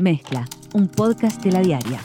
Mezcla, un podcast de la diaria.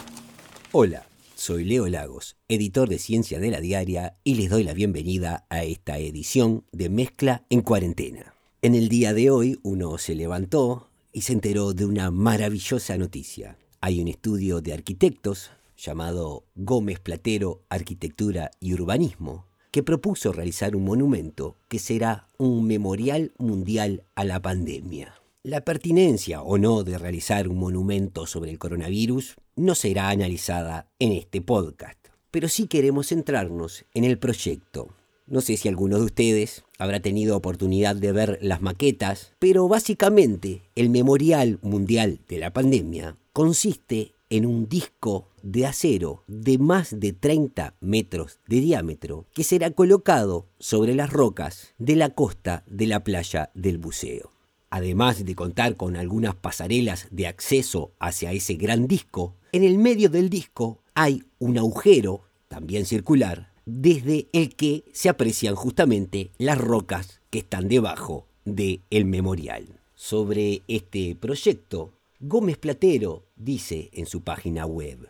Hola, soy Leo Lagos, editor de Ciencia de la Diaria, y les doy la bienvenida a esta edición de Mezcla en cuarentena. En el día de hoy uno se levantó y se enteró de una maravillosa noticia. Hay un estudio de arquitectos llamado Gómez Platero Arquitectura y Urbanismo que propuso realizar un monumento que será un memorial mundial a la pandemia. La pertinencia o no de realizar un monumento sobre el coronavirus no será analizada en este podcast, pero sí queremos centrarnos en el proyecto. No sé si alguno de ustedes habrá tenido oportunidad de ver las maquetas, pero básicamente el Memorial Mundial de la Pandemia consiste en un disco de acero de más de 30 metros de diámetro que será colocado sobre las rocas de la costa de la playa del buceo. Además de contar con algunas pasarelas de acceso hacia ese gran disco, en el medio del disco hay un agujero, también circular, desde el que se aprecian justamente las rocas que están debajo del el memorial. Sobre este proyecto, Gómez Platero dice en su página web.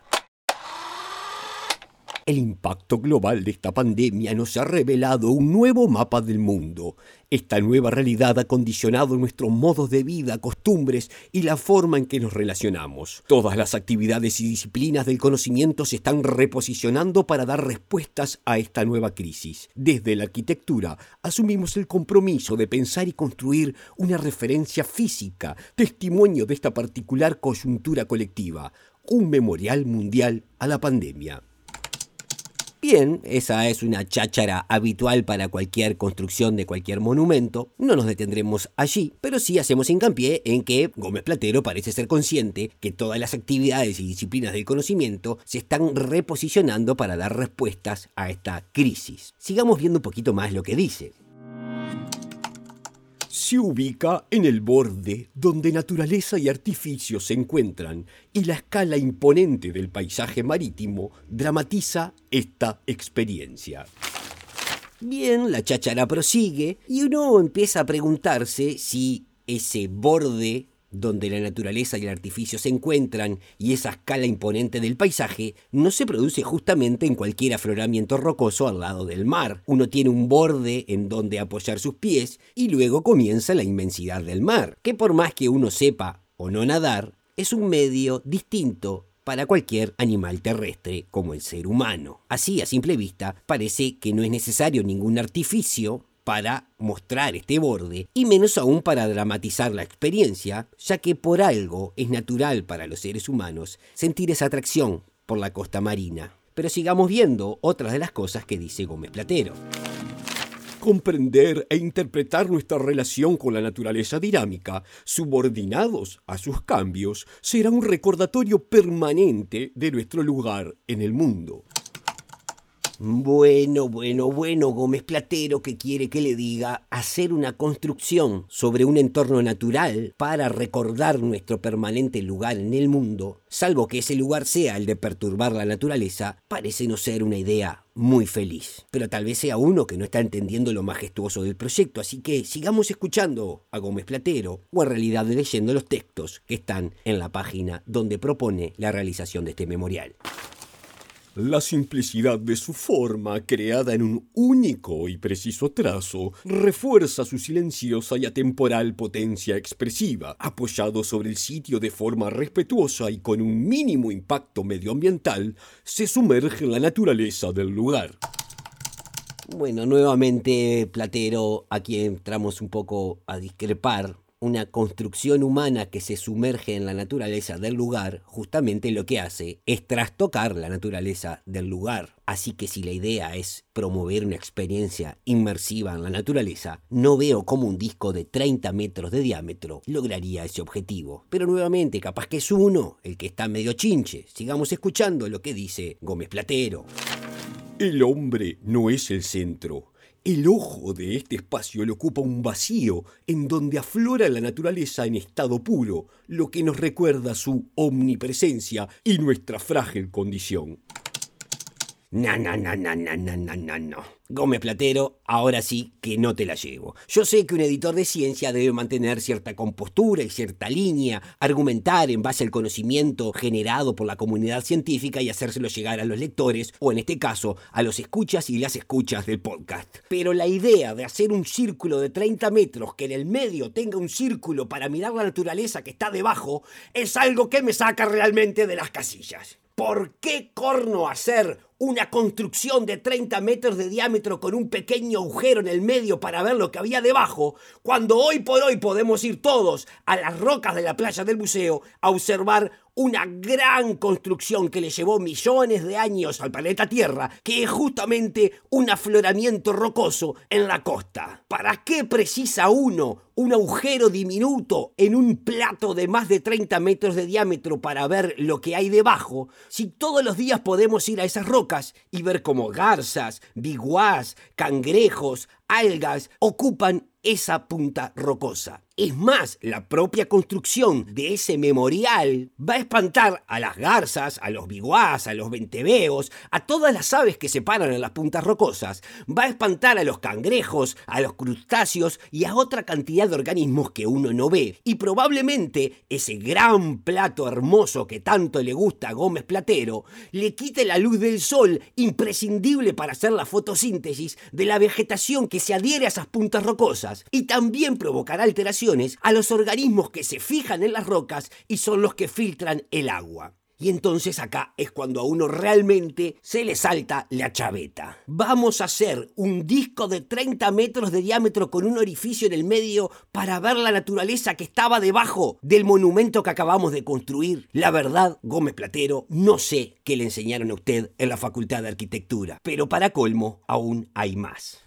El impacto global de esta pandemia nos ha revelado un nuevo mapa del mundo. Esta nueva realidad ha condicionado nuestros modos de vida, costumbres y la forma en que nos relacionamos. Todas las actividades y disciplinas del conocimiento se están reposicionando para dar respuestas a esta nueva crisis. Desde la arquitectura asumimos el compromiso de pensar y construir una referencia física, testimonio de esta particular coyuntura colectiva, un memorial mundial a la pandemia. Bien, esa es una cháchara habitual para cualquier construcción de cualquier monumento, no nos detendremos allí, pero sí hacemos hincapié en que Gómez Platero parece ser consciente que todas las actividades y disciplinas del conocimiento se están reposicionando para dar respuestas a esta crisis. Sigamos viendo un poquito más lo que dice se ubica en el borde donde naturaleza y artificio se encuentran y la escala imponente del paisaje marítimo dramatiza esta experiencia. Bien, la cháchara prosigue y uno empieza a preguntarse si ese borde donde la naturaleza y el artificio se encuentran y esa escala imponente del paisaje no se produce justamente en cualquier afloramiento rocoso al lado del mar. Uno tiene un borde en donde apoyar sus pies y luego comienza la inmensidad del mar, que por más que uno sepa o no nadar, es un medio distinto para cualquier animal terrestre como el ser humano. Así, a simple vista, parece que no es necesario ningún artificio para mostrar este borde y menos aún para dramatizar la experiencia, ya que por algo es natural para los seres humanos sentir esa atracción por la costa marina. Pero sigamos viendo otras de las cosas que dice Gómez Platero. Comprender e interpretar nuestra relación con la naturaleza dinámica, subordinados a sus cambios, será un recordatorio permanente de nuestro lugar en el mundo. Bueno, bueno, bueno, Gómez Platero que quiere que le diga hacer una construcción sobre un entorno natural para recordar nuestro permanente lugar en el mundo, salvo que ese lugar sea el de perturbar la naturaleza, parece no ser una idea muy feliz. Pero tal vez sea uno que no está entendiendo lo majestuoso del proyecto, así que sigamos escuchando a Gómez Platero o en realidad leyendo los textos que están en la página donde propone la realización de este memorial. La simplicidad de su forma, creada en un único y preciso trazo, refuerza su silenciosa y atemporal potencia expresiva. Apoyado sobre el sitio de forma respetuosa y con un mínimo impacto medioambiental, se sumerge en la naturaleza del lugar. Bueno, nuevamente, Platero, aquí entramos un poco a discrepar una construcción humana que se sumerge en la naturaleza del lugar, justamente lo que hace es trastocar la naturaleza del lugar. Así que si la idea es promover una experiencia inmersiva en la naturaleza, no veo cómo un disco de 30 metros de diámetro lograría ese objetivo. Pero nuevamente, capaz que es uno el que está medio chinche. Sigamos escuchando lo que dice Gómez Platero. El hombre no es el centro, el ojo de este espacio le ocupa un vacío en donde aflora la naturaleza en estado puro, lo que nos recuerda su omnipresencia y nuestra frágil condición. No, no, no, no, no, no, no, no, Gómez Platero, ahora sí que no te la llevo. Yo sé que un editor de ciencia debe mantener cierta compostura y cierta línea, argumentar en base al conocimiento generado por la comunidad científica y hacérselo llegar a los lectores, o en este caso, a los escuchas y las escuchas del podcast. Pero la idea de hacer un círculo de 30 metros que en el medio tenga un círculo para mirar la naturaleza que está debajo, es algo que me saca realmente de las casillas. ¿Por qué corno hacer una construcción de 30 metros de diámetro con un pequeño agujero en el medio para ver lo que había debajo, cuando hoy por hoy podemos ir todos a las rocas de la playa del museo a observar una gran construcción que le llevó millones de años al planeta Tierra, que es justamente un afloramiento rocoso en la costa. ¿Para qué precisa uno un agujero diminuto en un plato de más de 30 metros de diámetro para ver lo que hay debajo, si todos los días podemos ir a esas rocas y ver cómo garzas, biguás, cangrejos, algas ocupan esa punta rocosa. Es más, la propia construcción de ese memorial va a espantar a las garzas, a los biguás, a los venteveos, a todas las aves que se paran en las puntas rocosas, va a espantar a los cangrejos, a los crustáceos y a otra cantidad de organismos que uno no ve. Y probablemente ese gran plato hermoso que tanto le gusta a Gómez Platero le quite la luz del sol imprescindible para hacer la fotosíntesis de la vegetación que se adhiere a esas puntas rocosas y también provocará alteraciones a los organismos que se fijan en las rocas y son los que filtran el agua. Y entonces acá es cuando a uno realmente se le salta la chaveta. Vamos a hacer un disco de 30 metros de diámetro con un orificio en el medio para ver la naturaleza que estaba debajo del monumento que acabamos de construir. La verdad, Gómez Platero, no sé qué le enseñaron a usted en la Facultad de Arquitectura, pero para colmo aún hay más.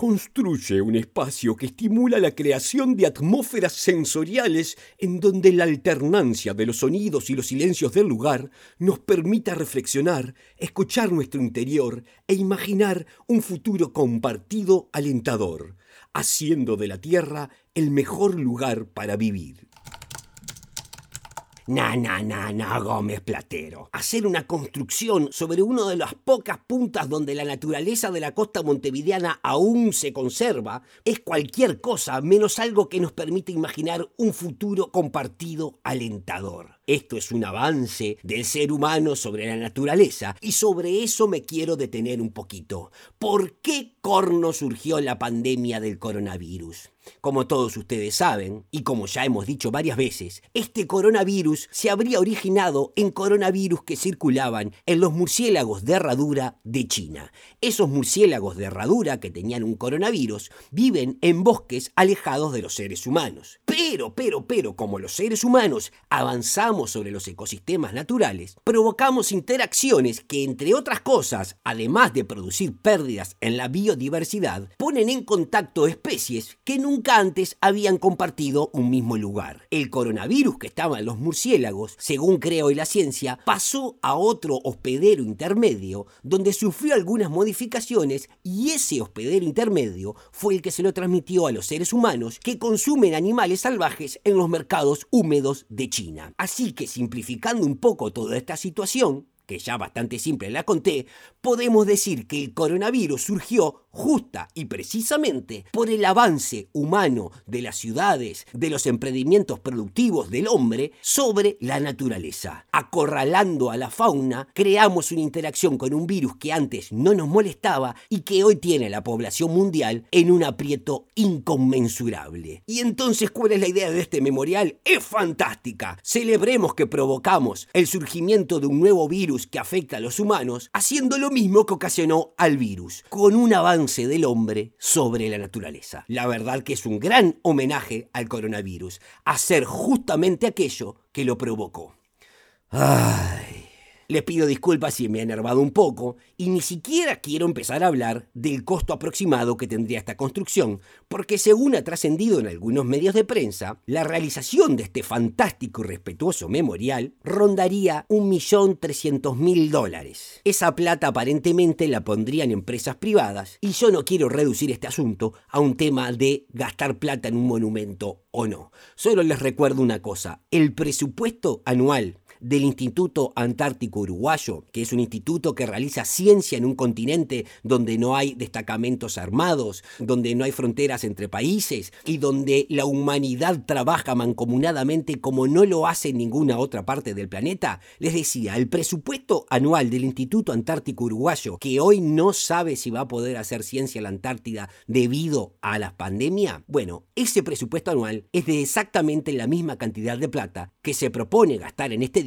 Construye un espacio que estimula la creación de atmósferas sensoriales en donde la alternancia de los sonidos y los silencios del lugar nos permita reflexionar, escuchar nuestro interior e imaginar un futuro compartido alentador, haciendo de la Tierra el mejor lugar para vivir. Na, na, na, na, Gómez Platero. Hacer una construcción sobre una de las pocas puntas donde la naturaleza de la costa montevideana aún se conserva es cualquier cosa menos algo que nos permite imaginar un futuro compartido alentador. Esto es un avance del ser humano sobre la naturaleza y sobre eso me quiero detener un poquito. ¿Por qué corno surgió la pandemia del coronavirus? Como todos ustedes saben, y como ya hemos dicho varias veces, este coronavirus se habría originado en coronavirus que circulaban en los murciélagos de herradura de China. Esos murciélagos de herradura que tenían un coronavirus viven en bosques alejados de los seres humanos. Pero, pero, pero, como los seres humanos avanzamos sobre los ecosistemas naturales, provocamos interacciones que, entre otras cosas, además de producir pérdidas en la biodiversidad, ponen en contacto especies que nunca antes habían compartido un mismo lugar. El coronavirus que estaba en los murciélagos, según creo y la ciencia, pasó a otro hospedero intermedio, donde sufrió algunas modificaciones y ese hospedero intermedio fue el que se lo transmitió a los seres humanos que consumen animales salvajes en los mercados húmedos de China. Así que simplificando un poco toda esta situación, que ya bastante simple la conté, podemos decir que el coronavirus surgió justa y precisamente por el avance humano de las ciudades, de los emprendimientos productivos del hombre sobre la naturaleza. Acorralando a la fauna, creamos una interacción con un virus que antes no nos molestaba y que hoy tiene a la población mundial en un aprieto inconmensurable. Y entonces, ¿cuál es la idea de este memorial? Es fantástica. Celebremos que provocamos el surgimiento de un nuevo virus que afecta a los humanos, haciendo lo mismo que ocasionó al virus, con un avance del hombre sobre la naturaleza. La verdad que es un gran homenaje al coronavirus, hacer justamente aquello que lo provocó. Ay. Les pido disculpas si me he enervado un poco y ni siquiera quiero empezar a hablar del costo aproximado que tendría esta construcción, porque según ha trascendido en algunos medios de prensa, la realización de este fantástico y respetuoso memorial rondaría 1.300.000 dólares. Esa plata aparentemente la pondrían empresas privadas y yo no quiero reducir este asunto a un tema de gastar plata en un monumento o no. Solo les recuerdo una cosa, el presupuesto anual del Instituto Antártico Uruguayo, que es un instituto que realiza ciencia en un continente donde no hay destacamentos armados, donde no hay fronteras entre países y donde la humanidad trabaja mancomunadamente como no lo hace en ninguna otra parte del planeta? Les decía, el presupuesto anual del Instituto Antártico Uruguayo, que hoy no sabe si va a poder hacer ciencia en la Antártida debido a la pandemia, bueno, ese presupuesto anual es de exactamente la misma cantidad de plata que se propone gastar en este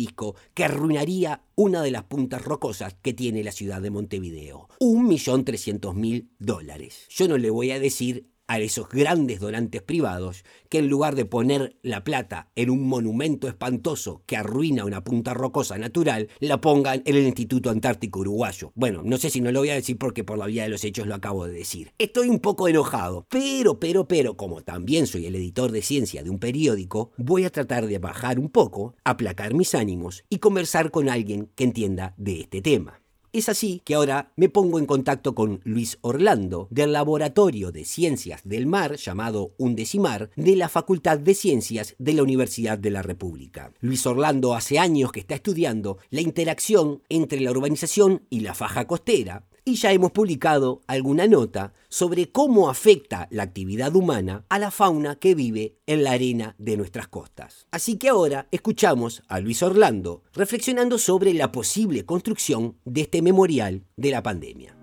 que arruinaría una de las puntas rocosas que tiene la ciudad de Montevideo. Un millón trescientos mil dólares. Yo no le voy a decir a esos grandes donantes privados que en lugar de poner la plata en un monumento espantoso que arruina una punta rocosa natural, la pongan en el Instituto Antártico Uruguayo. Bueno, no sé si no lo voy a decir porque por la vía de los hechos lo acabo de decir. Estoy un poco enojado, pero, pero, pero, como también soy el editor de ciencia de un periódico, voy a tratar de bajar un poco, aplacar mis ánimos y conversar con alguien que entienda de este tema. Es así que ahora me pongo en contacto con Luis Orlando, del Laboratorio de Ciencias del Mar, llamado Undecimar, de la Facultad de Ciencias de la Universidad de la República. Luis Orlando hace años que está estudiando la interacción entre la urbanización y la faja costera, y ya hemos publicado alguna nota sobre cómo afecta la actividad humana a la fauna que vive en la arena de nuestras costas. Así que ahora escuchamos a Luis Orlando reflexionando sobre la posible construcción de este memorial de la pandemia.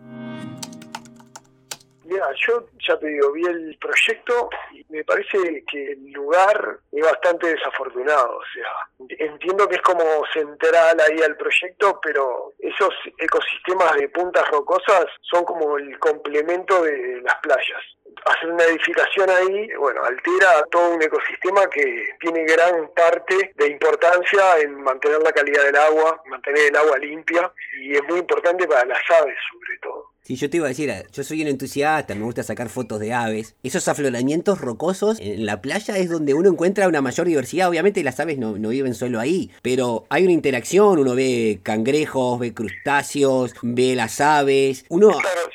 Mira, yo ya te digo, vi el proyecto y me parece que el lugar es bastante desafortunado. O sea, entiendo que es como central ahí al proyecto, pero esos ecosistemas de puntas rocosas son como el complemento de las playas hacer una edificación ahí, bueno, altera todo un ecosistema que tiene gran parte de importancia en mantener la calidad del agua, mantener el agua limpia y es muy importante para las aves sobre todo. Sí, yo te iba a decir, yo soy un entusiasta, me gusta sacar fotos de aves. Esos afloramientos rocosos en la playa es donde uno encuentra una mayor diversidad. Obviamente las aves no, viven solo ahí, pero hay una interacción, uno ve cangrejos, ve crustáceos, ve las aves. Uno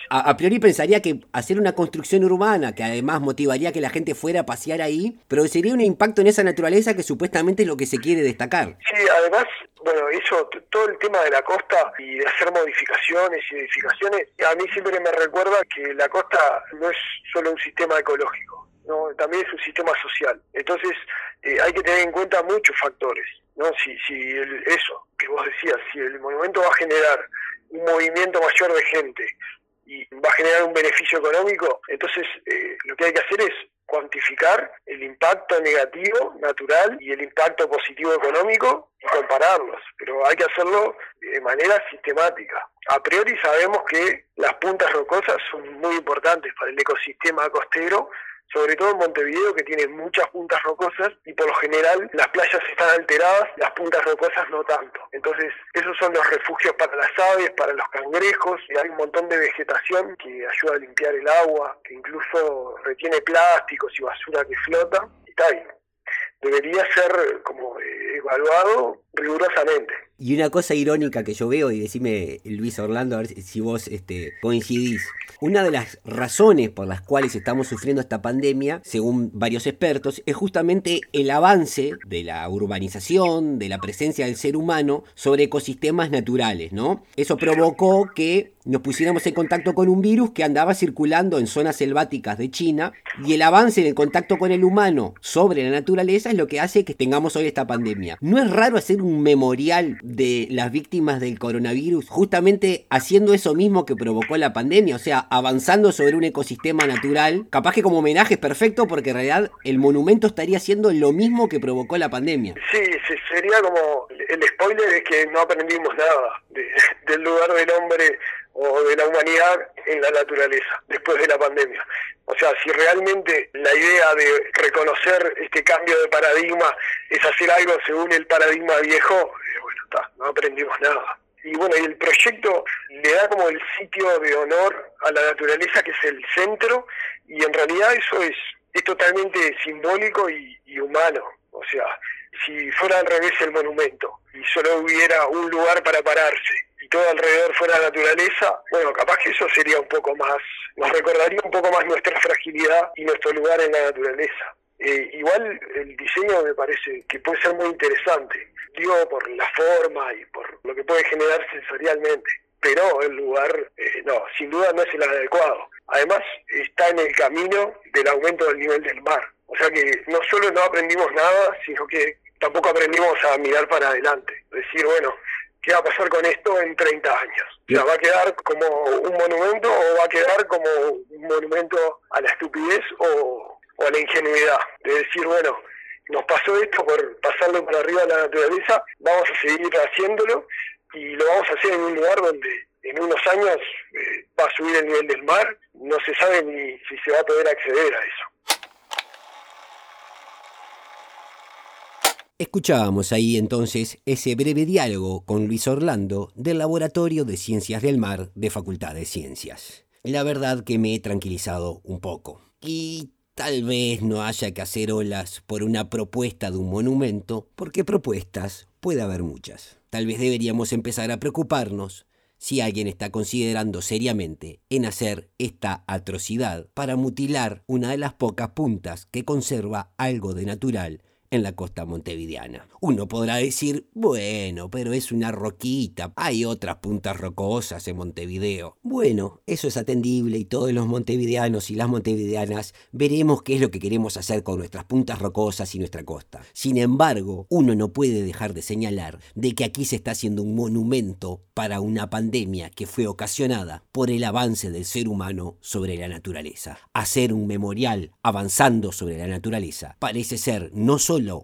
a, priori pensaría que hacer una construcción urbana, que además motivaría que la gente fuera a pasear ahí, produciría un impacto en esa naturaleza que supuestamente es lo que se quiere destacar. Sí, además bueno, eso, todo el tema de la costa y de hacer modificaciones y edificaciones, a mí siempre me recuerda que la costa no es solo un sistema ecológico, ¿no? también es un sistema social. Entonces, eh, hay que tener en cuenta muchos factores. ¿no? Si, si eso que vos decías, si el monumento va a generar un movimiento mayor de gente y va a generar un beneficio económico, entonces eh, lo que hay que hacer es cuantificar el impacto negativo natural y el impacto positivo económico y compararlos, pero hay que hacerlo de manera sistemática. A priori sabemos que las puntas rocosas son muy importantes para el ecosistema costero sobre todo en Montevideo que tiene muchas puntas rocosas y por lo general las playas están alteradas, las puntas rocosas no tanto. Entonces esos son los refugios para las aves, para los cangrejos, y hay un montón de vegetación que ayuda a limpiar el agua, que incluso retiene plásticos y basura que flota, y está ahí. Debería ser como eh, evaluado rigurosamente. Y una cosa irónica que yo veo, y decime Luis Orlando, a ver si vos este, coincidís, una de las razones por las cuales estamos sufriendo esta pandemia, según varios expertos, es justamente el avance de la urbanización, de la presencia del ser humano sobre ecosistemas naturales, ¿no? Eso provocó que nos pusiéramos en contacto con un virus que andaba circulando en zonas selváticas de China y el avance del contacto con el humano sobre la naturaleza es lo que hace que tengamos hoy esta pandemia. No es raro hacer un memorial de las víctimas del coronavirus justamente haciendo eso mismo que provocó la pandemia, o sea, avanzando sobre un ecosistema natural, capaz que como homenaje es perfecto porque en realidad el monumento estaría haciendo lo mismo que provocó la pandemia. Sí, sería como el spoiler es que no aprendimos nada del lugar del hombre o de la humanidad en la naturaleza después de la pandemia. O sea, si realmente la idea de reconocer este cambio de paradigma es hacer algo según el paradigma viejo, eh, bueno, está, no aprendimos nada. Y bueno, y el proyecto le da como el sitio de honor a la naturaleza, que es el centro, y en realidad eso es, es totalmente simbólico y, y humano. O sea, si fuera al revés el monumento y solo hubiera un lugar para pararse y todo alrededor fuera naturaleza, bueno, capaz que eso sería un poco más, nos recordaría un poco más nuestra fragilidad y nuestro lugar en la naturaleza. Eh, igual el diseño me parece que puede ser muy interesante, digo por la forma y por lo que puede generar sensorialmente, pero el lugar, eh, no, sin duda no es el adecuado. Además, está en el camino del aumento del nivel del mar. O sea que no solo no aprendimos nada, sino que tampoco aprendimos a mirar para adelante. Decir, bueno, ¿qué va a pasar con esto en 30 años? O sea, ¿va a quedar como un monumento o va a quedar como un monumento a la estupidez o, a la ingenuidad? De decir, bueno, nos pasó esto por pasarlo por arriba de la naturaleza, vamos a seguir haciéndolo y lo vamos a hacer en un lugar donde en unos años eh, va a subir el nivel del mar, no se sabe ni si se va a poder acceder a eso. Escuchábamos ahí entonces ese breve diálogo con Luis Orlando del Laboratorio de Ciencias del Mar de Facultad de Ciencias. La verdad que me he tranquilizado un poco. Y tal vez no haya que hacer olas por una propuesta de un monumento, porque propuestas puede haber muchas. Tal vez deberíamos empezar a preocuparnos si alguien está considerando seriamente en hacer esta atrocidad para mutilar una de las pocas puntas que conserva algo de natural en la costa montevideana. Uno podrá decir, bueno, pero es una roquita, hay otras puntas rocosas en Montevideo. Bueno, eso es atendible y todos los montevideanos y las montevideanas veremos qué es lo que queremos hacer con nuestras puntas rocosas y nuestra costa. Sin embargo, uno no puede dejar de señalar de que aquí se está haciendo un monumento para una pandemia que fue ocasionada por el avance del ser humano sobre la naturaleza. Hacer un memorial avanzando sobre la naturaleza parece ser no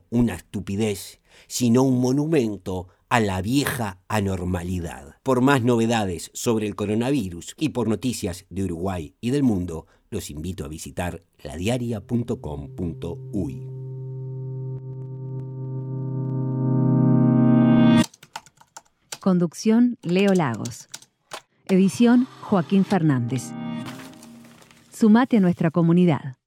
una estupidez, sino un monumento a la vieja anormalidad. Por más novedades sobre el coronavirus y por noticias de Uruguay y del mundo, los invito a visitar ladiaria.com.uy. Conducción Leo Lagos. Edición Joaquín Fernández. Sumate a nuestra comunidad.